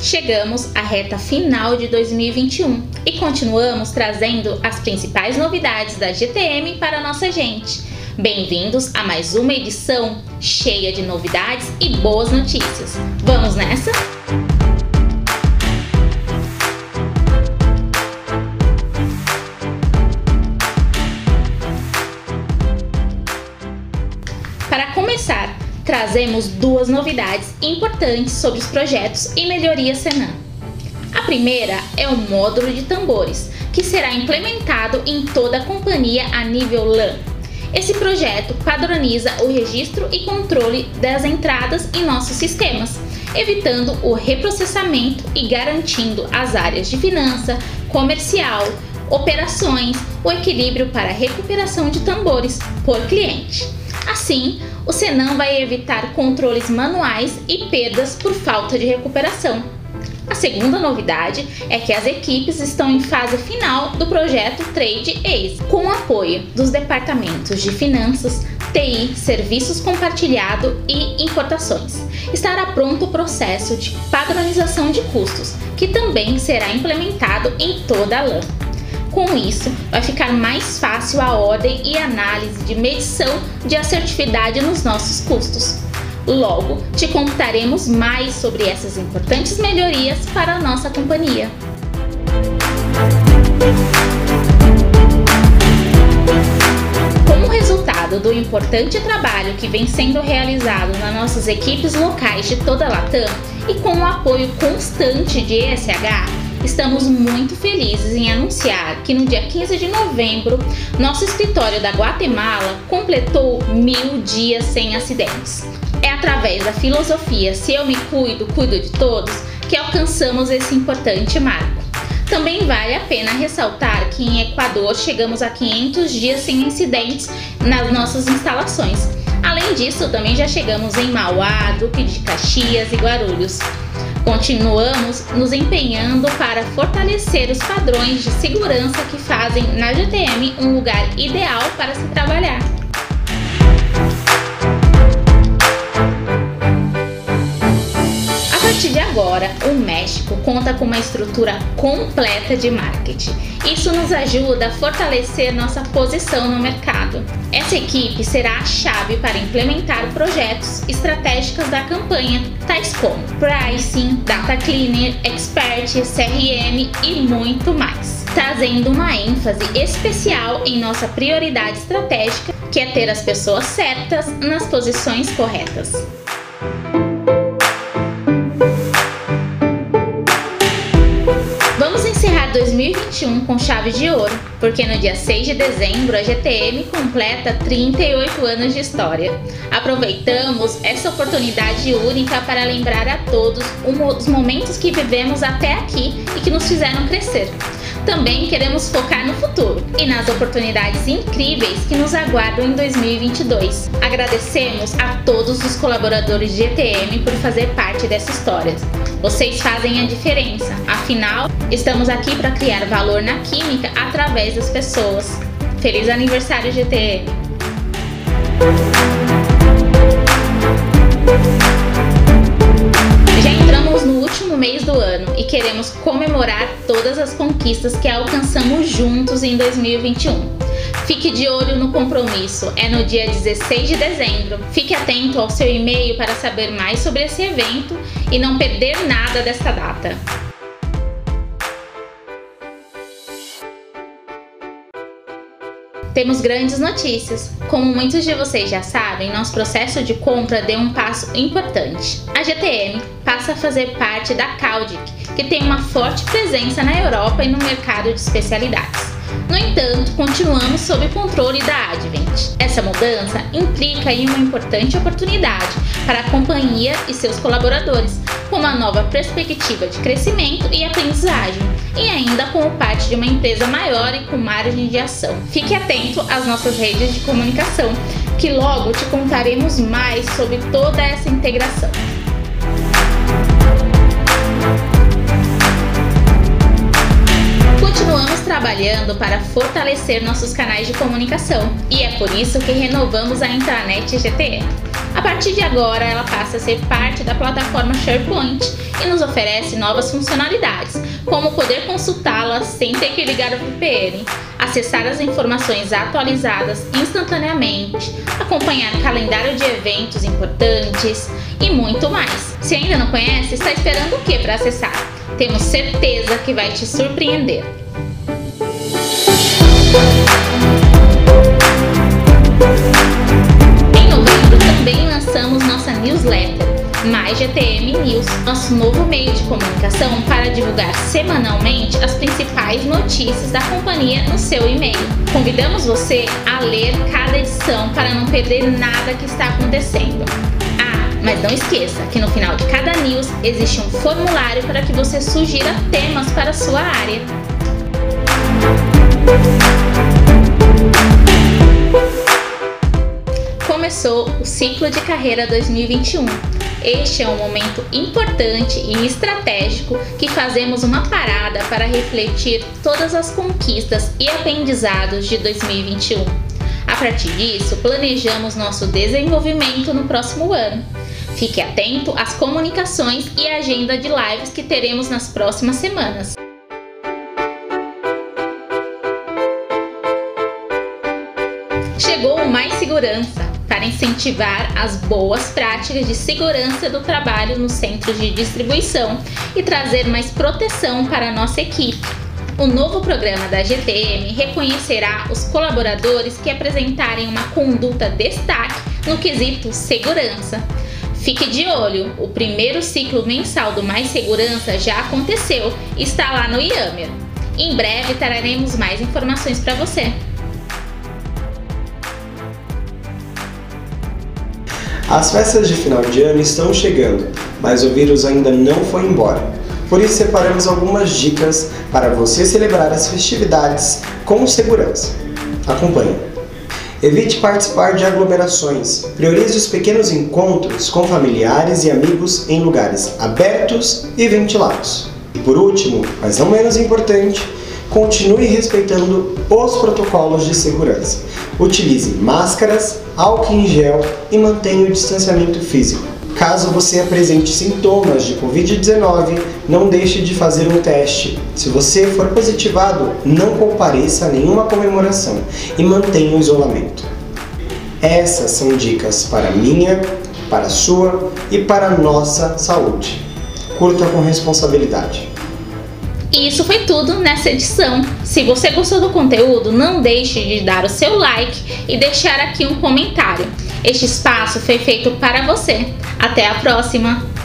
Chegamos à reta final de 2021 e continuamos trazendo as principais novidades da GTM para nossa gente. Bem-vindos a mais uma edição cheia de novidades e boas notícias. Vamos nessa? Trazemos duas novidades importantes sobre os projetos e melhorias Senan. A primeira é o módulo de tambores, que será implementado em toda a companhia a nível LAN. Esse projeto padroniza o registro e controle das entradas em nossos sistemas, evitando o reprocessamento e garantindo as áreas de finança, comercial, operações, o equilíbrio para recuperação de tambores por cliente. Assim, o Senan vai evitar controles manuais e perdas por falta de recuperação. A segunda novidade é que as equipes estão em fase final do projeto Trade Ace, com o apoio dos departamentos de finanças, TI, serviços compartilhado e importações. Estará pronto o processo de padronização de custos, que também será implementado em toda a LAN. Com isso, vai ficar mais fácil a ordem e análise de medição de assertividade nos nossos custos. Logo, te contaremos mais sobre essas importantes melhorias para a nossa companhia. Como resultado do importante trabalho que vem sendo realizado nas nossas equipes locais de toda a Latam e com o apoio constante de ESH, Estamos muito felizes em anunciar que no dia 15 de novembro, nosso escritório da Guatemala completou mil dias sem acidentes. É através da filosofia Se eu me cuido, cuido de todos que alcançamos esse importante marco. Também vale a pena ressaltar que em Equador chegamos a 500 dias sem incidentes nas nossas instalações. Além disso, também já chegamos em Mauá, Duque de Caxias e Guarulhos. Continuamos nos empenhando para fortalecer os padrões de segurança que fazem na GTM um lugar ideal para se trabalhar. Partir de agora, o México conta com uma estrutura completa de marketing. Isso nos ajuda a fortalecer nossa posição no mercado. Essa equipe será a chave para implementar projetos estratégicos da campanha, tais como pricing, data cleaner, expert, CRM e muito mais, trazendo uma ênfase especial em nossa prioridade estratégica, que é ter as pessoas certas nas posições corretas. 2021 com chave de ouro, porque no dia 6 de dezembro a GTM completa 38 anos de história. Aproveitamos essa oportunidade única para lembrar a todos os momentos que vivemos até aqui e que nos fizeram crescer. Também queremos focar no futuro e nas oportunidades incríveis que nos aguardam em 2022. Agradecemos a todos os colaboradores de GTM por fazer parte dessa história. Vocês fazem a diferença, afinal, estamos aqui para criar valor na química através das pessoas. Feliz aniversário, GTM! Já entramos no último mês do ano e queremos comemorar todas as conquistas que alcançamos juntos em 2021. Fique de olho no compromisso, é no dia 16 de dezembro. Fique atento ao seu e-mail para saber mais sobre esse evento e não perder nada desta data. Temos grandes notícias. Como muitos de vocês já sabem, nosso processo de compra deu um passo importante. A GTM passa a fazer parte da Caldic, que tem uma forte presença na Europa e no mercado de especialidades. No entanto, continuamos sob o controle da Advent. Essa mudança implica em uma importante oportunidade para a companhia e seus colaboradores, com uma nova perspectiva de crescimento e aprendizagem, e ainda como parte de uma empresa maior e com margem de ação. Fique atento às nossas redes de comunicação, que logo te contaremos mais sobre toda essa integração. Trabalhando para fortalecer nossos canais de comunicação e é por isso que renovamos a intranet GTE. A partir de agora, ela passa a ser parte da plataforma SharePoint e nos oferece novas funcionalidades, como poder consultá-las sem ter que ligar o VPN, acessar as informações atualizadas instantaneamente, acompanhar calendário de eventos importantes e muito mais. Se ainda não conhece, está esperando o que para acessar? Temos certeza que vai te surpreender. Em novembro também lançamos nossa newsletter mais GTM News, nosso novo meio de comunicação para divulgar semanalmente as principais notícias da companhia no seu e-mail. Convidamos você a ler cada edição para não perder nada que está acontecendo. Ah, mas não esqueça que no final de cada news existe um formulário para que você sugira temas para a sua área. Começou o ciclo de carreira 2021 este é um momento importante e estratégico que fazemos uma parada para refletir todas as conquistas e aprendizados de 2021. A partir disso, planejamos nosso desenvolvimento no próximo ano. Fique atento às comunicações e à agenda de lives que teremos nas próximas semanas. Chegou o Mais Segurança para incentivar as boas práticas de segurança do trabalho nos centros de distribuição e trazer mais proteção para a nossa equipe. O novo programa da GTM reconhecerá os colaboradores que apresentarem uma conduta destaque no quesito segurança. Fique de olho, o primeiro ciclo mensal do Mais Segurança já aconteceu e está lá no Yammer. Em breve traremos mais informações para você. As festas de final de ano estão chegando, mas o vírus ainda não foi embora. Por isso separamos algumas dicas para você celebrar as festividades com segurança. Acompanhe. Evite participar de aglomerações. Priorize os pequenos encontros com familiares e amigos em lugares abertos e ventilados. E por último, mas não menos importante, continue respeitando os protocolos de segurança. Utilize máscaras, álcool em gel e mantenha o distanciamento físico. Caso você apresente sintomas de Covid-19, não deixe de fazer um teste. Se você for positivado, não compareça a nenhuma comemoração e mantenha o isolamento. Essas são dicas para minha, para sua e para nossa saúde. Curta com responsabilidade. E isso foi tudo nessa edição. Se você gostou do conteúdo, não deixe de dar o seu like e deixar aqui um comentário. Este espaço foi feito para você. Até a próxima!